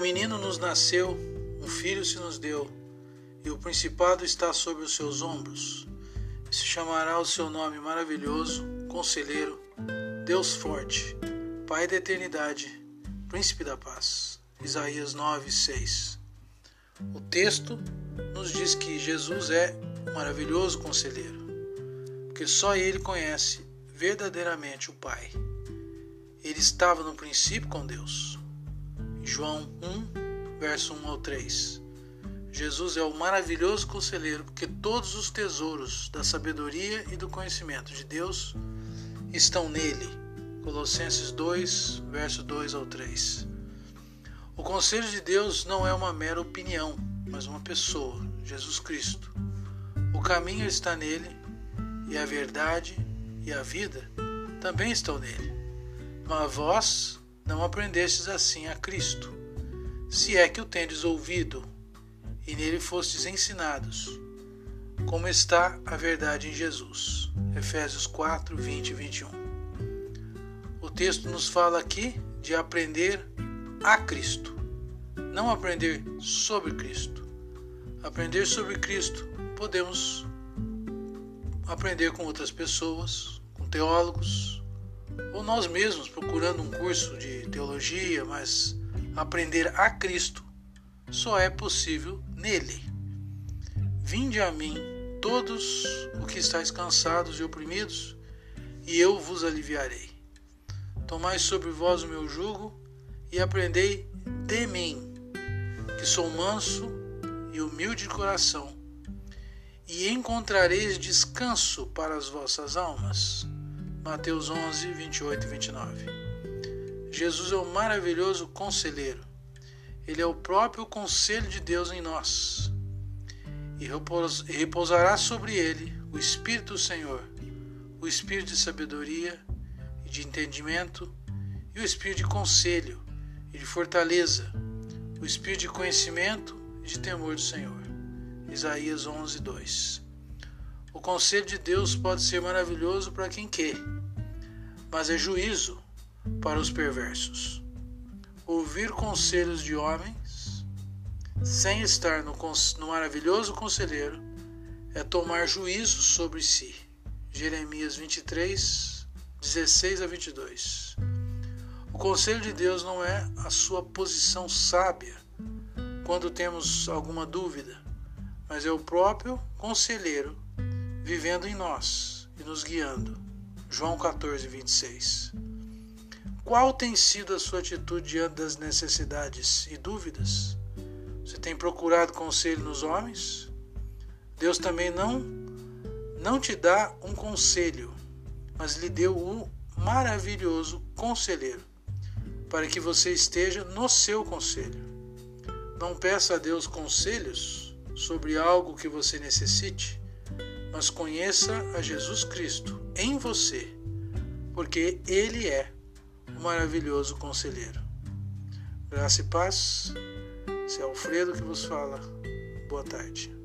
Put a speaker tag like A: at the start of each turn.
A: menino nos nasceu, um filho se nos deu, e o principado está sobre os seus ombros. Se chamará o seu nome maravilhoso, Conselheiro, Deus forte, Pai da eternidade, Príncipe da paz. Isaías 9, 6. O texto nos diz que Jesus é um maravilhoso conselheiro, porque só ele conhece verdadeiramente o Pai. Ele estava no princípio com Deus. João 1, verso 1 ao 3. Jesus é o maravilhoso conselheiro, porque todos os tesouros da sabedoria e do conhecimento de Deus estão nele. Colossenses 2, verso 2 ao 3. O conselho de Deus não é uma mera opinião, mas uma pessoa, Jesus Cristo. O caminho está nele, e a verdade e a vida também estão nele. Mas vós não aprendestes assim a Cristo, se é que o tendes ouvido e nele fostes ensinados, como está a verdade em Jesus. Efésios 4, 20 e 21. O texto nos fala aqui de aprender a Cristo, não aprender sobre Cristo. Aprender sobre Cristo podemos aprender com outras pessoas, com teólogos, ou nós mesmos procurando um curso de teologia, mas aprender a Cristo só é possível nele. Vinde a mim, todos os que estáis cansados e oprimidos, e eu vos aliviarei. Tomai sobre vós o meu jugo e aprendei de mim, que sou manso e humilde de coração, e encontrareis descanso para as vossas almas. Mateus 11, 28 e 29. Jesus é o maravilhoso conselheiro ele é o próprio conselho de Deus em nós. E repousará sobre ele o Espírito do Senhor, o Espírito de sabedoria e de entendimento, e o Espírito de conselho e de fortaleza, o Espírito de conhecimento e de temor do Senhor. Isaías 11, 2. O conselho de Deus pode ser maravilhoso para quem quer, mas é juízo para os perversos ouvir conselhos de homens, sem estar no, no maravilhoso conselheiro, é tomar juízo sobre si. Jeremias 23, 16 a 22. O conselho de Deus não é a sua posição sábia quando temos alguma dúvida, mas é o próprio conselheiro vivendo em nós e nos guiando. João 14, 26. Qual tem sido a sua atitude diante das necessidades e dúvidas? Você tem procurado conselho nos homens? Deus também não não te dá um conselho, mas lhe deu um maravilhoso conselheiro, para que você esteja no seu conselho. Não peça a Deus conselhos sobre algo que você necessite, mas conheça a Jesus Cristo em você, porque Ele é o maravilhoso conselheiro. Graça e paz. Esse é Alfredo que vos fala. Boa tarde.